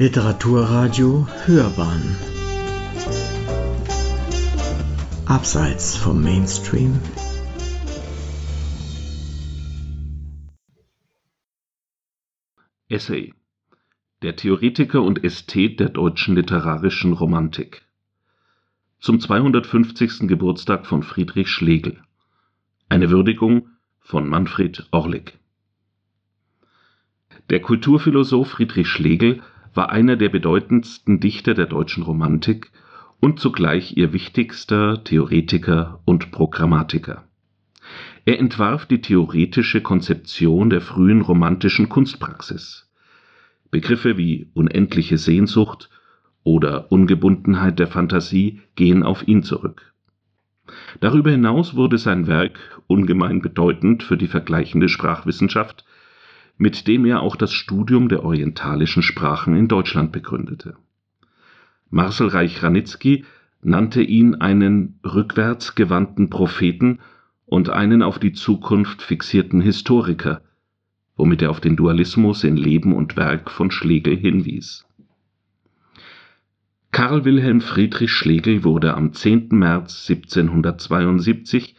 Literaturradio Hörbahn. Abseits vom Mainstream. Essay. Der Theoretiker und Ästhet der deutschen literarischen Romantik. Zum 250. Geburtstag von Friedrich Schlegel. Eine Würdigung von Manfred Orlik. Der Kulturphilosoph Friedrich Schlegel war einer der bedeutendsten Dichter der deutschen Romantik und zugleich ihr wichtigster Theoretiker und Programmatiker. Er entwarf die theoretische Konzeption der frühen romantischen Kunstpraxis. Begriffe wie unendliche Sehnsucht oder Ungebundenheit der Fantasie gehen auf ihn zurück. Darüber hinaus wurde sein Werk ungemein bedeutend für die vergleichende Sprachwissenschaft mit dem er auch das Studium der orientalischen Sprachen in Deutschland begründete. Marcel Reich-Ranitzky nannte ihn einen rückwärts gewandten Propheten und einen auf die Zukunft fixierten Historiker, womit er auf den Dualismus in Leben und Werk von Schlegel hinwies. Karl Wilhelm Friedrich Schlegel wurde am 10. März 1772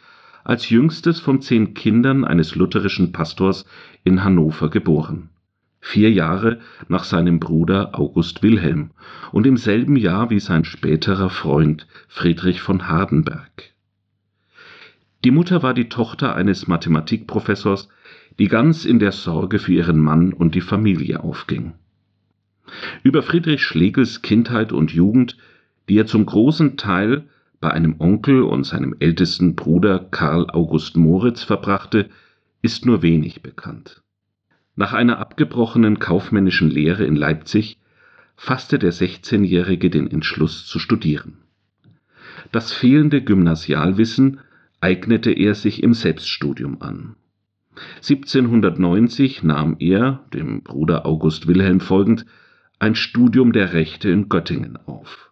als jüngstes von zehn Kindern eines lutherischen Pastors in Hannover geboren, vier Jahre nach seinem Bruder August Wilhelm und im selben Jahr wie sein späterer Freund Friedrich von Hardenberg. Die Mutter war die Tochter eines Mathematikprofessors, die ganz in der Sorge für ihren Mann und die Familie aufging. Über Friedrich Schlegels Kindheit und Jugend, die er zum großen Teil bei einem Onkel und seinem ältesten Bruder Karl August Moritz verbrachte, ist nur wenig bekannt. Nach einer abgebrochenen kaufmännischen Lehre in Leipzig fasste der 16-Jährige den Entschluss zu studieren. Das fehlende Gymnasialwissen eignete er sich im Selbststudium an. 1790 nahm er, dem Bruder August Wilhelm folgend, ein Studium der Rechte in Göttingen auf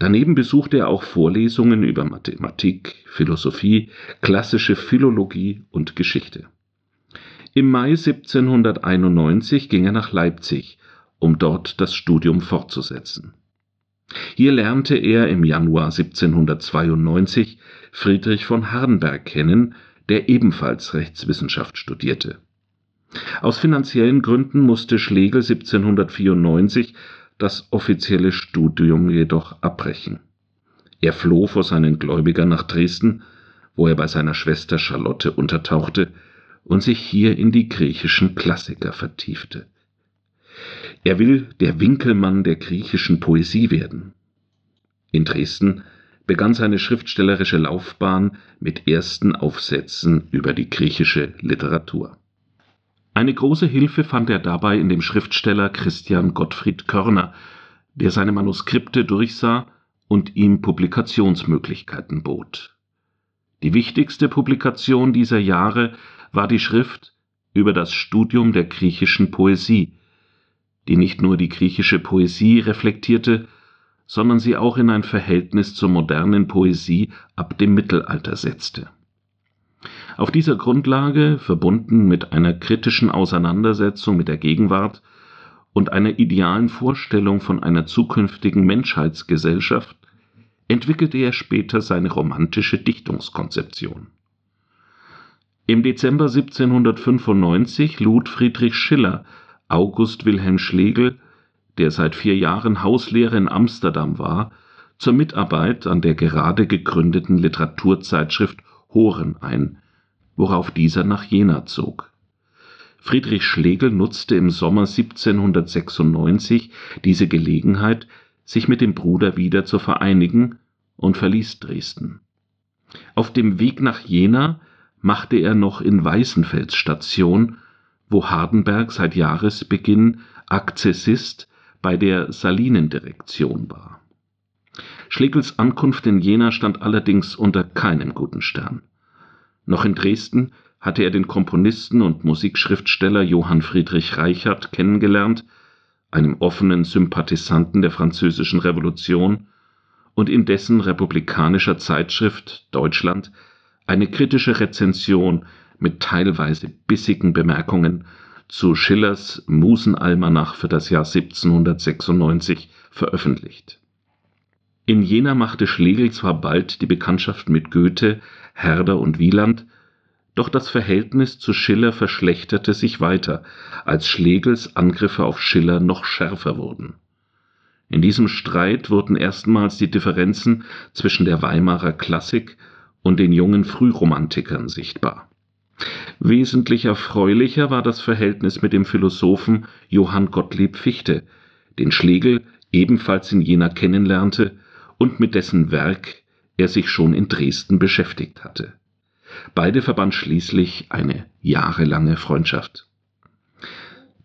Daneben besuchte er auch Vorlesungen über Mathematik, Philosophie, klassische Philologie und Geschichte. Im Mai 1791 ging er nach Leipzig, um dort das Studium fortzusetzen. Hier lernte er im Januar 1792 Friedrich von Hardenberg kennen, der ebenfalls Rechtswissenschaft studierte. Aus finanziellen Gründen musste Schlegel 1794 das offizielle Studium jedoch abbrechen. Er floh vor seinen Gläubigern nach Dresden, wo er bei seiner Schwester Charlotte untertauchte und sich hier in die griechischen Klassiker vertiefte. Er will der Winkelmann der griechischen Poesie werden. In Dresden begann seine schriftstellerische Laufbahn mit ersten Aufsätzen über die griechische Literatur eine große Hilfe fand er dabei in dem Schriftsteller Christian Gottfried Körner, der seine Manuskripte durchsah und ihm Publikationsmöglichkeiten bot. Die wichtigste Publikation dieser Jahre war die Schrift über das Studium der griechischen Poesie, die nicht nur die griechische Poesie reflektierte, sondern sie auch in ein Verhältnis zur modernen Poesie ab dem Mittelalter setzte auf dieser Grundlage, verbunden mit einer kritischen Auseinandersetzung mit der Gegenwart und einer idealen Vorstellung von einer zukünftigen Menschheitsgesellschaft, entwickelte er später seine romantische Dichtungskonzeption. Im Dezember 1795 lud Friedrich Schiller August Wilhelm Schlegel, der seit vier Jahren Hauslehrer in Amsterdam war, zur Mitarbeit an der gerade gegründeten Literaturzeitschrift Horen ein worauf dieser nach Jena zog. Friedrich Schlegel nutzte im Sommer 1796 diese Gelegenheit, sich mit dem Bruder wieder zu vereinigen, und verließ Dresden. Auf dem Weg nach Jena machte er noch in Weißenfels Station, wo Hardenberg seit Jahresbeginn Akzessist bei der Salinendirektion war. Schlegels Ankunft in Jena stand allerdings unter keinem guten Stern. Noch in Dresden hatte er den Komponisten und Musikschriftsteller Johann Friedrich Reichert kennengelernt, einem offenen Sympathisanten der Französischen Revolution, und in dessen republikanischer Zeitschrift Deutschland eine kritische Rezension mit teilweise bissigen Bemerkungen zu Schillers Musenalmanach für das Jahr 1796 veröffentlicht. In Jena machte Schlegel zwar bald die Bekanntschaft mit Goethe, Herder und Wieland, doch das Verhältnis zu Schiller verschlechterte sich weiter, als Schlegels Angriffe auf Schiller noch schärfer wurden. In diesem Streit wurden erstmals die Differenzen zwischen der Weimarer Klassik und den jungen Frühromantikern sichtbar. Wesentlich erfreulicher war das Verhältnis mit dem Philosophen Johann Gottlieb Fichte, den Schlegel ebenfalls in Jena kennenlernte und mit dessen Werk er sich schon in Dresden beschäftigt hatte. Beide verband schließlich eine jahrelange Freundschaft.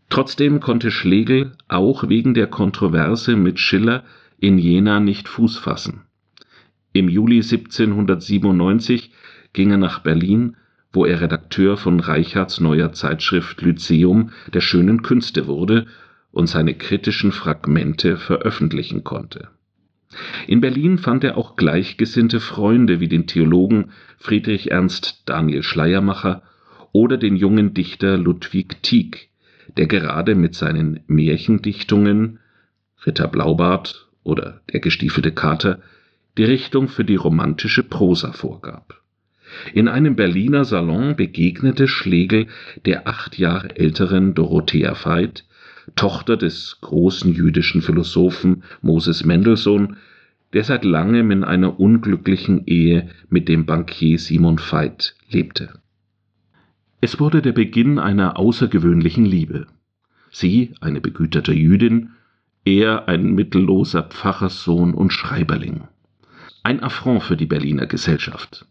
Trotzdem konnte Schlegel auch wegen der Kontroverse mit Schiller in Jena nicht Fuß fassen. Im Juli 1797 ging er nach Berlin, wo er Redakteur von Reichards neuer Zeitschrift Lyzeum der schönen Künste wurde und seine kritischen Fragmente veröffentlichen konnte in Berlin fand er auch gleichgesinnte Freunde wie den Theologen Friedrich Ernst Daniel Schleiermacher oder den jungen Dichter Ludwig Tieck, der gerade mit seinen Märchendichtungen Ritter Blaubart oder Der gestiefelte Kater die Richtung für die romantische Prosa vorgab. In einem Berliner Salon begegnete Schlegel der acht Jahre älteren Dorothea Veit, Tochter des großen jüdischen Philosophen Moses Mendelssohn, der seit langem in einer unglücklichen Ehe mit dem Bankier Simon Veit lebte. Es wurde der Beginn einer außergewöhnlichen Liebe. Sie, eine begüterte Jüdin, er ein mittelloser Pfarrerssohn und Schreiberling. Ein Affront für die Berliner Gesellschaft.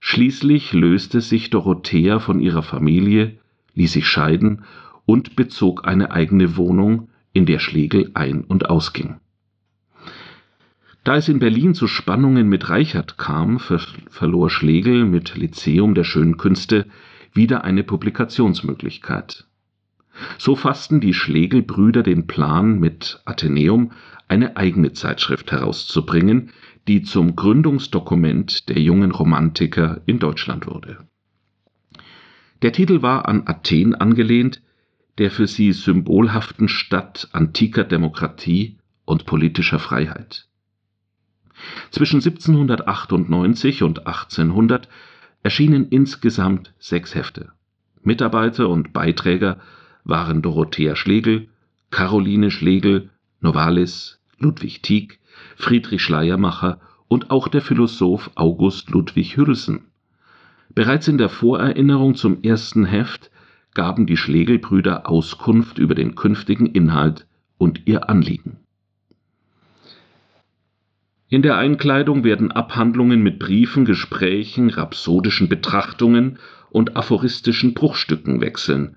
Schließlich löste sich Dorothea von ihrer Familie, ließ sich scheiden und bezog eine eigene Wohnung, in der Schlegel ein- und ausging. Da es in Berlin zu Spannungen mit Reichert kam, verlor Schlegel mit Lyzeum der schönen Künste wieder eine Publikationsmöglichkeit. So fassten die Schlegel-Brüder den Plan, mit Athenäum eine eigene Zeitschrift herauszubringen, die zum Gründungsdokument der jungen Romantiker in Deutschland wurde. Der Titel war an Athen angelehnt, der für sie symbolhaften Stadt antiker Demokratie und politischer Freiheit. Zwischen 1798 und 1800 erschienen insgesamt sechs Hefte. Mitarbeiter und Beiträger waren Dorothea Schlegel, Caroline Schlegel, Novalis, Ludwig Tieck, Friedrich Schleiermacher und auch der Philosoph August Ludwig Hülsen. Bereits in der Vorerinnerung zum ersten Heft gaben die Schlegelbrüder Auskunft über den künftigen Inhalt und ihr Anliegen. In der Einkleidung werden Abhandlungen mit Briefen, Gesprächen, rhapsodischen Betrachtungen und aphoristischen Bruchstücken wechseln,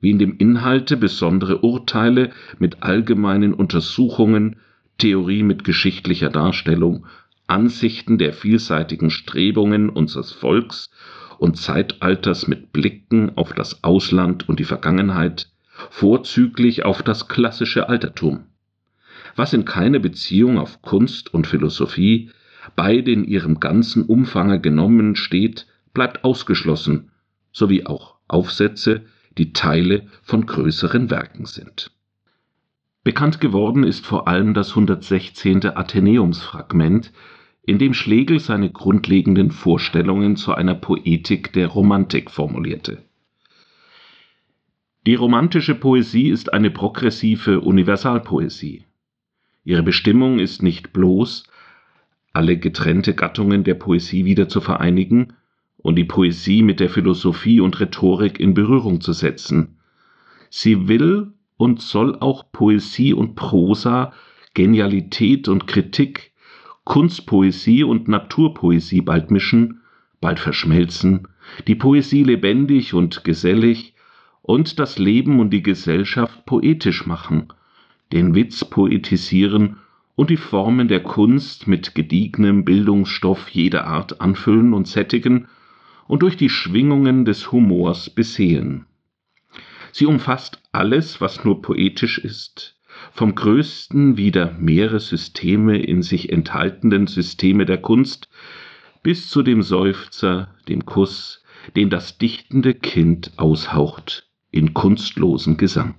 wie in dem Inhalte besondere Urteile mit allgemeinen Untersuchungen, Theorie mit geschichtlicher Darstellung, Ansichten der vielseitigen Strebungen unseres Volks und Zeitalters mit Blicken auf das Ausland und die Vergangenheit, vorzüglich auf das klassische Altertum. Was in keiner Beziehung auf Kunst und Philosophie, beide in ihrem ganzen Umfange genommen steht, bleibt ausgeschlossen, sowie auch Aufsätze, die Teile von größeren Werken sind. Bekannt geworden ist vor allem das 116. Athenäumsfragment, in dem Schlegel seine grundlegenden Vorstellungen zu einer Poetik der Romantik formulierte. Die romantische Poesie ist eine progressive Universalpoesie. Ihre Bestimmung ist nicht bloß, alle getrennte Gattungen der Poesie wieder zu vereinigen und die Poesie mit der Philosophie und Rhetorik in Berührung zu setzen. Sie will und soll auch Poesie und Prosa, Genialität und Kritik Kunstpoesie und Naturpoesie bald mischen, bald verschmelzen, die Poesie lebendig und gesellig und das Leben und die Gesellschaft poetisch machen, den Witz poetisieren und die Formen der Kunst mit gediegnem Bildungsstoff jeder Art anfüllen und sättigen und durch die Schwingungen des Humors besehen. Sie umfasst alles, was nur poetisch ist, vom größten wieder mehrere Systeme in sich enthaltenden Systeme der Kunst bis zu dem Seufzer, dem Kuss, den das dichtende Kind aushaucht in kunstlosen Gesang.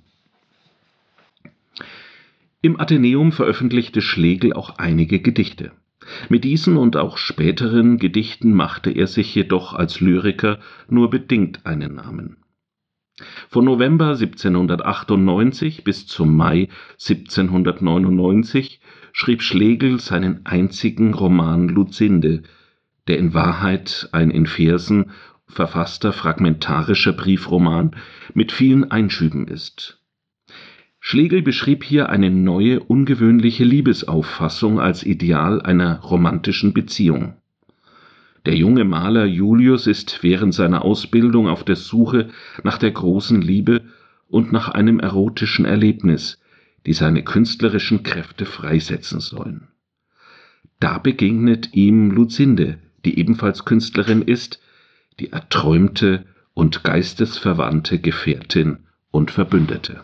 Im Athenäum veröffentlichte Schlegel auch einige Gedichte. Mit diesen und auch späteren Gedichten machte er sich jedoch als Lyriker nur bedingt einen Namen. Von November 1798 bis zum Mai 1799 schrieb Schlegel seinen einzigen Roman Lucinde, der in Wahrheit ein in Versen verfasster fragmentarischer Briefroman mit vielen Einschüben ist. Schlegel beschrieb hier eine neue, ungewöhnliche Liebesauffassung als Ideal einer romantischen Beziehung. Der junge Maler Julius ist während seiner Ausbildung auf der Suche nach der großen Liebe und nach einem erotischen Erlebnis, die seine künstlerischen Kräfte freisetzen sollen. Da begegnet ihm Lucinde, die ebenfalls Künstlerin ist, die erträumte und geistesverwandte Gefährtin und Verbündete.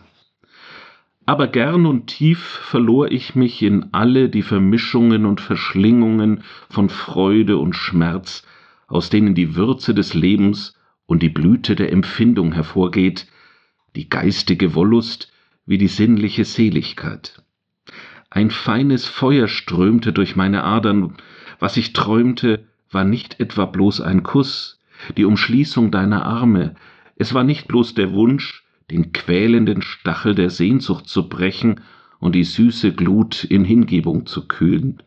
Aber gern und tief verlor ich mich in alle die Vermischungen und Verschlingungen von Freude und Schmerz, aus denen die Würze des Lebens und die Blüte der Empfindung hervorgeht, die geistige Wollust wie die sinnliche Seligkeit. Ein feines Feuer strömte durch meine Adern, was ich träumte, war nicht etwa bloß ein Kuss, die Umschließung deiner Arme, es war nicht bloß der Wunsch, den quälenden Stachel der Sehnsucht zu brechen und die süße Glut in Hingebung zu kühlen.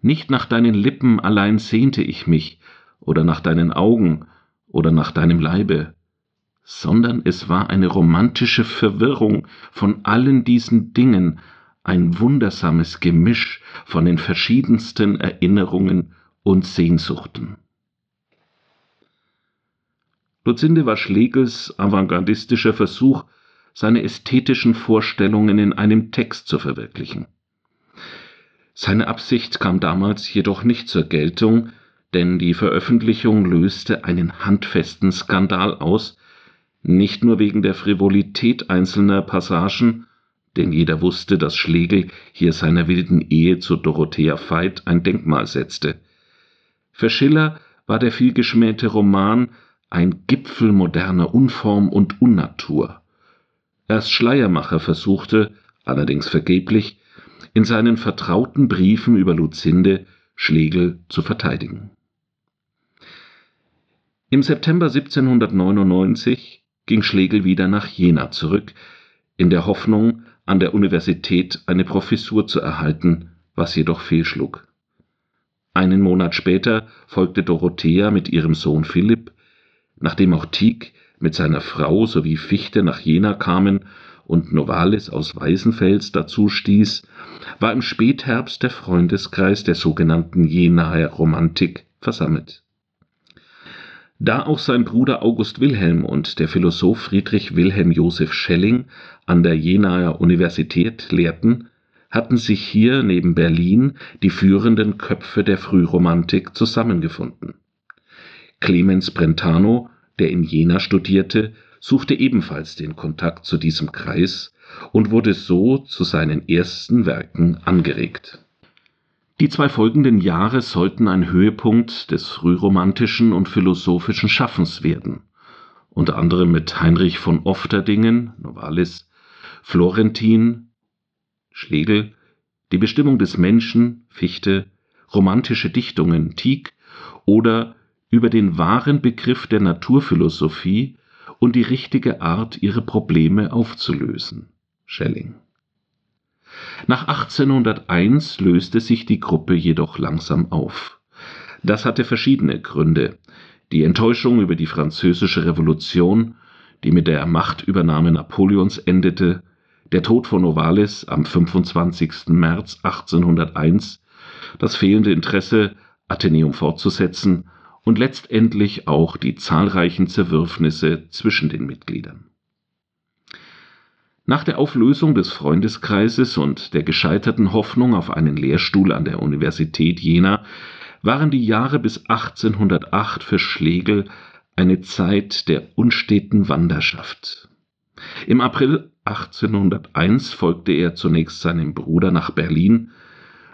Nicht nach deinen Lippen allein sehnte ich mich, oder nach deinen Augen, oder nach deinem Leibe, sondern es war eine romantische Verwirrung von allen diesen Dingen, ein wundersames Gemisch von den verschiedensten Erinnerungen und Sehnsuchten. Lucinde war Schlegels avantgardistischer Versuch, seine ästhetischen Vorstellungen in einem Text zu verwirklichen. Seine Absicht kam damals jedoch nicht zur Geltung, denn die Veröffentlichung löste einen handfesten Skandal aus, nicht nur wegen der Frivolität einzelner Passagen, denn jeder wusste, dass Schlegel hier seiner wilden Ehe zu Dorothea Veit ein Denkmal setzte. Für Schiller war der vielgeschmähte Roman ein Gipfel moderner Unform und Unnatur. Erst Schleiermacher versuchte, allerdings vergeblich, in seinen vertrauten Briefen über Lucinde Schlegel zu verteidigen. Im September 1799 ging Schlegel wieder nach Jena zurück, in der Hoffnung, an der Universität eine Professur zu erhalten, was jedoch fehlschlug. Einen Monat später folgte Dorothea mit ihrem Sohn Philipp Nachdem auch Tieck mit seiner Frau sowie Fichte nach Jena kamen und Novalis aus Weißenfels dazu stieß, war im Spätherbst der Freundeskreis der sogenannten Jenaer Romantik versammelt. Da auch sein Bruder August Wilhelm und der Philosoph Friedrich Wilhelm Joseph Schelling an der Jenaer Universität lehrten, hatten sich hier neben Berlin die führenden Köpfe der Frühromantik zusammengefunden Clemens Brentano, der in Jena studierte, suchte ebenfalls den Kontakt zu diesem Kreis und wurde so zu seinen ersten Werken angeregt. Die zwei folgenden Jahre sollten ein Höhepunkt des frühromantischen und philosophischen Schaffens werden, unter anderem mit Heinrich von Ofterdingen (Novalis), Florentin (Schlegel), Die Bestimmung des Menschen (Fichte), romantische Dichtungen (Tieck) oder über den wahren Begriff der Naturphilosophie und die richtige Art, ihre Probleme aufzulösen. Schelling. Nach 1801 löste sich die Gruppe jedoch langsam auf. Das hatte verschiedene Gründe. Die Enttäuschung über die französische Revolution, die mit der Machtübernahme Napoleons endete, der Tod von Novalis am 25. März 1801, das fehlende Interesse, Athenäum fortzusetzen und letztendlich auch die zahlreichen Zerwürfnisse zwischen den Mitgliedern. Nach der Auflösung des Freundeskreises und der gescheiterten Hoffnung auf einen Lehrstuhl an der Universität Jena waren die Jahre bis 1808 für Schlegel eine Zeit der unsteten Wanderschaft. Im April 1801 folgte er zunächst seinem Bruder nach Berlin,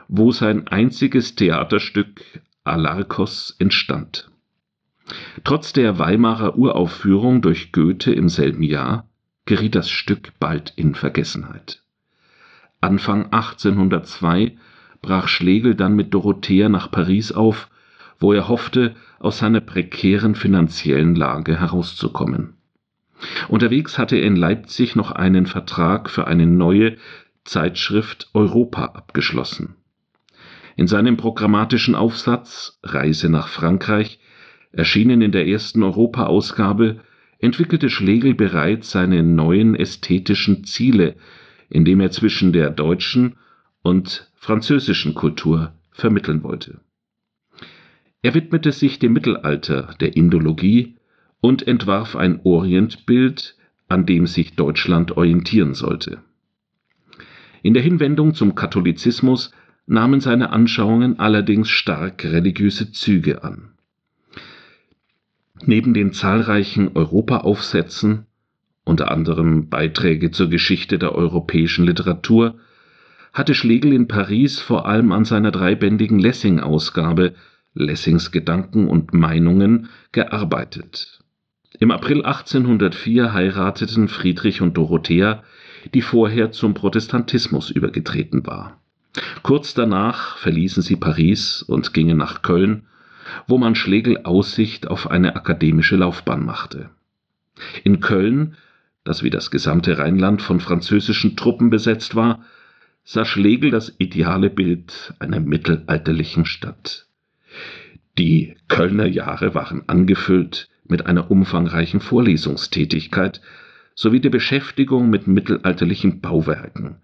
wo sein einziges Theaterstück Alarkos entstand. Trotz der Weimarer Uraufführung durch Goethe im selben Jahr geriet das Stück bald in Vergessenheit. Anfang 1802 brach Schlegel dann mit Dorothea nach Paris auf, wo er hoffte, aus seiner prekären finanziellen Lage herauszukommen. Unterwegs hatte er in Leipzig noch einen Vertrag für eine neue Zeitschrift Europa abgeschlossen. In seinem programmatischen Aufsatz Reise nach Frankreich, erschienen in der ersten Europa-Ausgabe, entwickelte Schlegel bereits seine neuen ästhetischen Ziele, indem er zwischen der deutschen und französischen Kultur vermitteln wollte. Er widmete sich dem Mittelalter, der Indologie und entwarf ein Orientbild, an dem sich Deutschland orientieren sollte. In der Hinwendung zum Katholizismus nahmen seine Anschauungen allerdings stark religiöse Züge an. Neben den zahlreichen Europaaufsätzen, unter anderem Beiträge zur Geschichte der europäischen Literatur, hatte Schlegel in Paris vor allem an seiner dreibändigen Lessing-Ausgabe Lessings Gedanken und Meinungen gearbeitet. Im April 1804 heirateten Friedrich und Dorothea, die vorher zum Protestantismus übergetreten war. Kurz danach verließen sie Paris und gingen nach Köln, wo man Schlegel Aussicht auf eine akademische Laufbahn machte. In Köln, das wie das gesamte Rheinland von französischen Truppen besetzt war, sah Schlegel das ideale Bild einer mittelalterlichen Stadt. Die Kölner Jahre waren angefüllt mit einer umfangreichen Vorlesungstätigkeit sowie der Beschäftigung mit mittelalterlichen Bauwerken,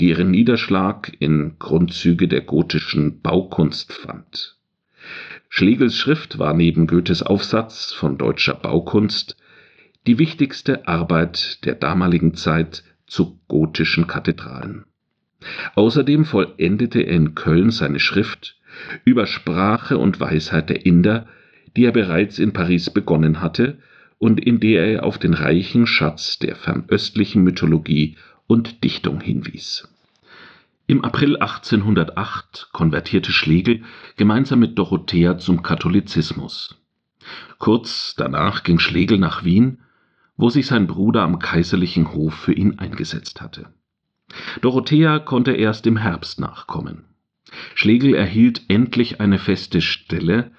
die ihren Niederschlag in Grundzüge der gotischen Baukunst fand. Schlegels Schrift war neben Goethes Aufsatz von deutscher Baukunst die wichtigste Arbeit der damaligen Zeit zu gotischen Kathedralen. Außerdem vollendete er in Köln seine Schrift über Sprache und Weisheit der Inder, die er bereits in Paris begonnen hatte und in der er auf den reichen Schatz der fernöstlichen Mythologie und Dichtung hinwies. Im April 1808 konvertierte Schlegel gemeinsam mit Dorothea zum Katholizismus. Kurz danach ging Schlegel nach Wien, wo sich sein Bruder am kaiserlichen Hof für ihn eingesetzt hatte. Dorothea konnte erst im Herbst nachkommen. Schlegel erhielt endlich eine feste Stelle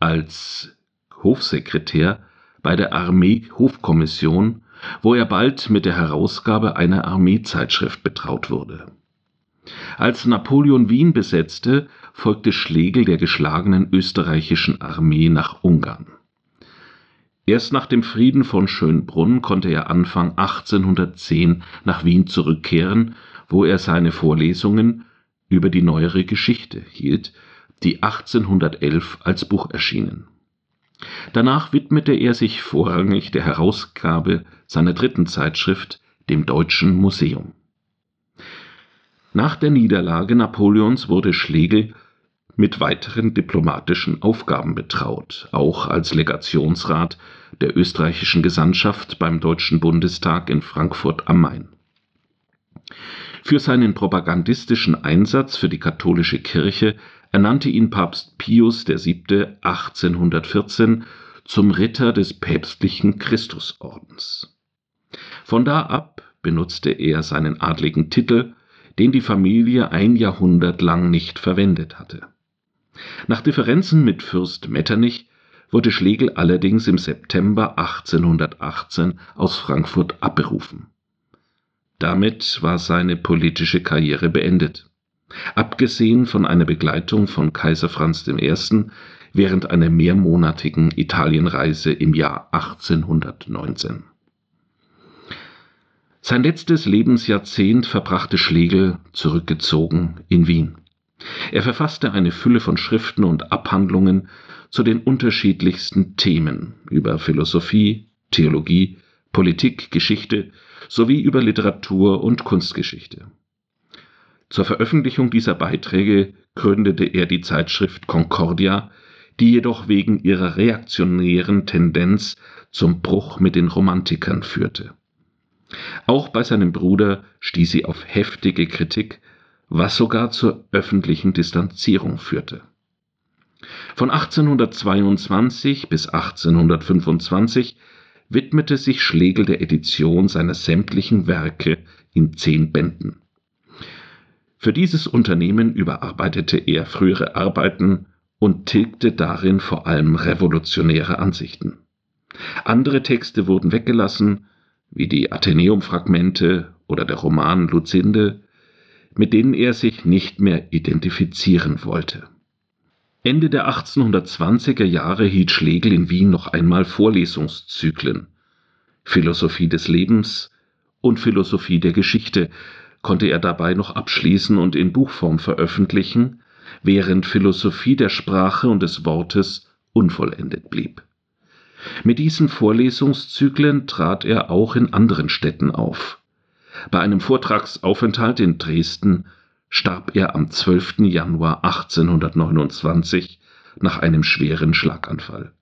als Hofsekretär bei der Armee-Hofkommission, wo er bald mit der Herausgabe einer Armeezeitschrift betraut wurde. Als Napoleon Wien besetzte, folgte Schlegel der geschlagenen österreichischen Armee nach Ungarn. Erst nach dem Frieden von Schönbrunn konnte er Anfang 1810 nach Wien zurückkehren, wo er seine Vorlesungen über die neuere Geschichte hielt, die 1811 als Buch erschienen. Danach widmete er sich vorrangig der Herausgabe seiner dritten Zeitschrift, dem Deutschen Museum. Nach der Niederlage Napoleons wurde Schlegel mit weiteren diplomatischen Aufgaben betraut, auch als Legationsrat der österreichischen Gesandtschaft beim Deutschen Bundestag in Frankfurt am Main. Für seinen propagandistischen Einsatz für die katholische Kirche ernannte ihn Papst Pius VII. 1814 zum Ritter des päpstlichen Christusordens. Von da ab benutzte er seinen adligen Titel, den die Familie ein Jahrhundert lang nicht verwendet hatte. Nach Differenzen mit Fürst Metternich wurde Schlegel allerdings im September 1818 aus Frankfurt abberufen. Damit war seine politische Karriere beendet. Abgesehen von einer Begleitung von Kaiser Franz I. während einer mehrmonatigen Italienreise im Jahr 1819. Sein letztes Lebensjahrzehnt verbrachte Schlegel zurückgezogen in Wien. Er verfasste eine Fülle von Schriften und Abhandlungen zu den unterschiedlichsten Themen über Philosophie, Theologie, Politik, Geschichte sowie über Literatur und Kunstgeschichte. Zur Veröffentlichung dieser Beiträge gründete er die Zeitschrift Concordia, die jedoch wegen ihrer reaktionären Tendenz zum Bruch mit den Romantikern führte. Auch bei seinem Bruder stieß sie auf heftige Kritik, was sogar zur öffentlichen Distanzierung führte. Von 1822 bis 1825 widmete sich Schlegel der Edition seiner sämtlichen Werke in zehn Bänden. Für dieses Unternehmen überarbeitete er frühere Arbeiten und tilgte darin vor allem revolutionäre Ansichten. Andere Texte wurden weggelassen, wie die Athenäum-Fragmente oder der Roman Lucinde, mit denen er sich nicht mehr identifizieren wollte. Ende der 1820er Jahre hielt Schlegel in Wien noch einmal Vorlesungszyklen. Philosophie des Lebens und Philosophie der Geschichte konnte er dabei noch abschließen und in Buchform veröffentlichen, während Philosophie der Sprache und des Wortes unvollendet blieb. Mit diesen Vorlesungszyklen trat er auch in anderen Städten auf. Bei einem Vortragsaufenthalt in Dresden starb er am 12. Januar 1829 nach einem schweren Schlaganfall.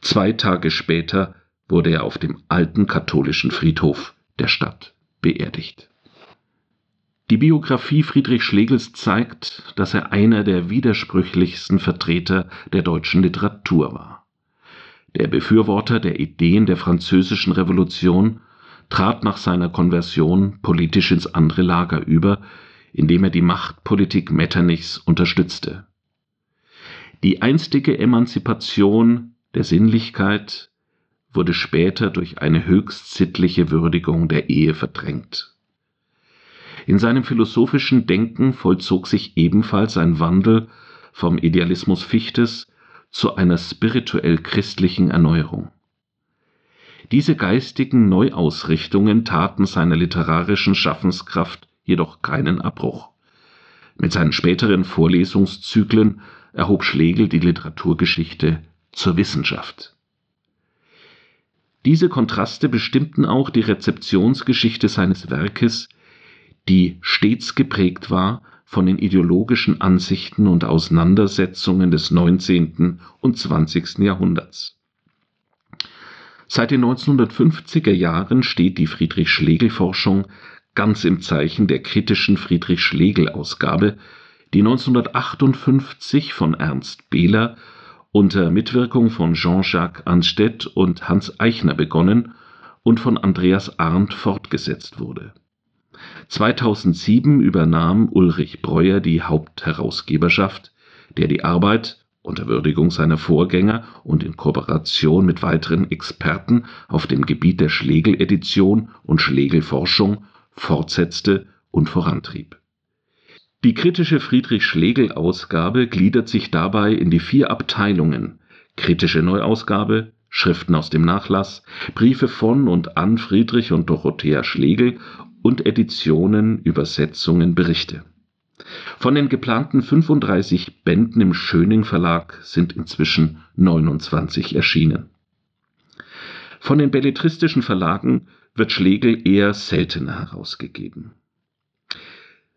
Zwei Tage später wurde er auf dem alten katholischen Friedhof der Stadt beerdigt. Die Biografie Friedrich Schlegels zeigt, dass er einer der widersprüchlichsten Vertreter der deutschen Literatur war. Der Befürworter der Ideen der französischen Revolution trat nach seiner Konversion politisch ins andere Lager über, indem er die Machtpolitik Metternichs unterstützte. Die einstige Emanzipation der Sinnlichkeit wurde später durch eine höchst sittliche Würdigung der Ehe verdrängt. In seinem philosophischen Denken vollzog sich ebenfalls ein Wandel vom Idealismus Fichtes zu einer spirituell christlichen Erneuerung. Diese geistigen Neuausrichtungen taten seiner literarischen Schaffenskraft jedoch keinen Abbruch. Mit seinen späteren Vorlesungszyklen erhob Schlegel die Literaturgeschichte zur Wissenschaft. Diese Kontraste bestimmten auch die Rezeptionsgeschichte seines Werkes, die stets geprägt war von den ideologischen Ansichten und Auseinandersetzungen des 19. und 20. Jahrhunderts. Seit den 1950er Jahren steht die Friedrich-Schlegel-Forschung ganz im Zeichen der kritischen Friedrich-Schlegel-Ausgabe, die 1958 von Ernst Behler unter Mitwirkung von Jean-Jacques Anstedt und Hans Eichner begonnen und von Andreas Arndt fortgesetzt wurde. 2007 übernahm Ulrich Breuer die Hauptherausgeberschaft, der die Arbeit unter Würdigung seiner Vorgänger und in Kooperation mit weiteren Experten auf dem Gebiet der Schlegel-Edition und Schlegel-Forschung fortsetzte und vorantrieb. Die kritische Friedrich-Schlegel-Ausgabe gliedert sich dabei in die vier Abteilungen Kritische Neuausgabe, Schriften aus dem Nachlass, Briefe von und an Friedrich und Dorothea Schlegel und Editionen, Übersetzungen, Berichte. Von den geplanten 35 Bänden im Schöning Verlag sind inzwischen 29 erschienen. Von den belletristischen Verlagen wird Schlegel eher seltener herausgegeben.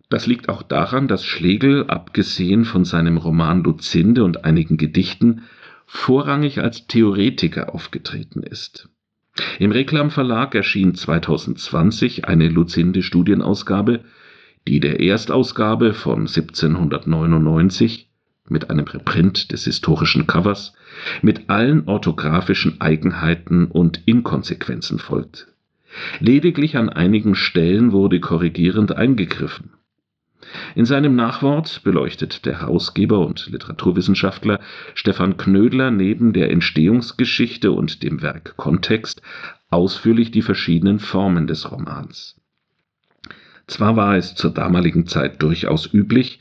Das liegt auch daran, dass Schlegel, abgesehen von seinem Roman Lucinde und einigen Gedichten, vorrangig als Theoretiker aufgetreten ist. Im Reklam Verlag erschien 2020 eine Lucinde-Studienausgabe, die der Erstausgabe von 1799 mit einem Reprint des historischen Covers mit allen orthografischen Eigenheiten und Inkonsequenzen folgt. Lediglich an einigen Stellen wurde korrigierend eingegriffen. In seinem Nachwort beleuchtet der Herausgeber und Literaturwissenschaftler Stefan Knödler neben der Entstehungsgeschichte und dem Werkkontext ausführlich die verschiedenen Formen des Romans. Zwar war es zur damaligen Zeit durchaus üblich,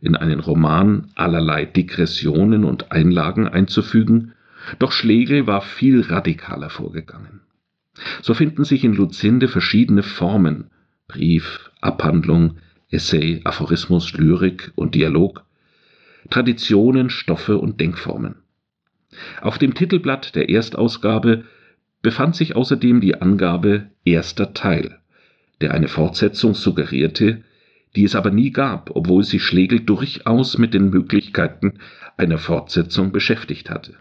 in einen Roman allerlei Digressionen und Einlagen einzufügen, doch Schlegel war viel radikaler vorgegangen. So finden sich in Lucinde verschiedene Formen Brief, Abhandlung, Essay, Aphorismus, Lyrik und Dialog, Traditionen, Stoffe und Denkformen. Auf dem Titelblatt der Erstausgabe befand sich außerdem die Angabe erster Teil, der eine Fortsetzung suggerierte, die es aber nie gab, obwohl sich Schlegel durchaus mit den Möglichkeiten einer Fortsetzung beschäftigt hatte.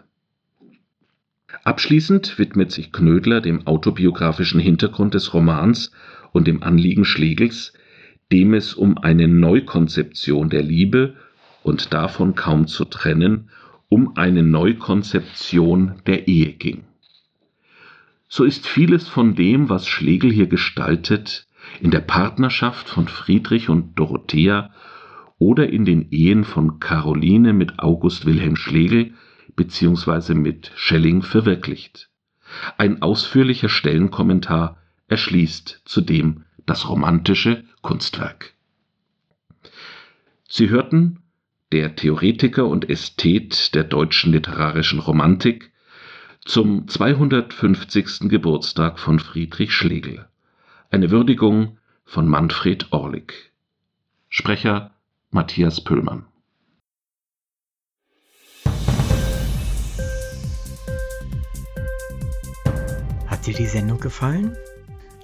Abschließend widmet sich Knödler dem autobiografischen Hintergrund des Romans und dem Anliegen Schlegels, dem es um eine Neukonzeption der Liebe und davon kaum zu trennen um eine Neukonzeption der Ehe ging. So ist vieles von dem, was Schlegel hier gestaltet, in der Partnerschaft von Friedrich und Dorothea oder in den Ehen von Caroline mit August Wilhelm Schlegel bzw. mit Schelling verwirklicht. Ein ausführlicher Stellenkommentar erschließt zudem das romantische Kunstwerk. Sie hörten der Theoretiker und Ästhet der deutschen literarischen Romantik zum 250. Geburtstag von Friedrich Schlegel. Eine Würdigung von Manfred Orlik. Sprecher Matthias Püllmann. Hat dir die Sendung gefallen?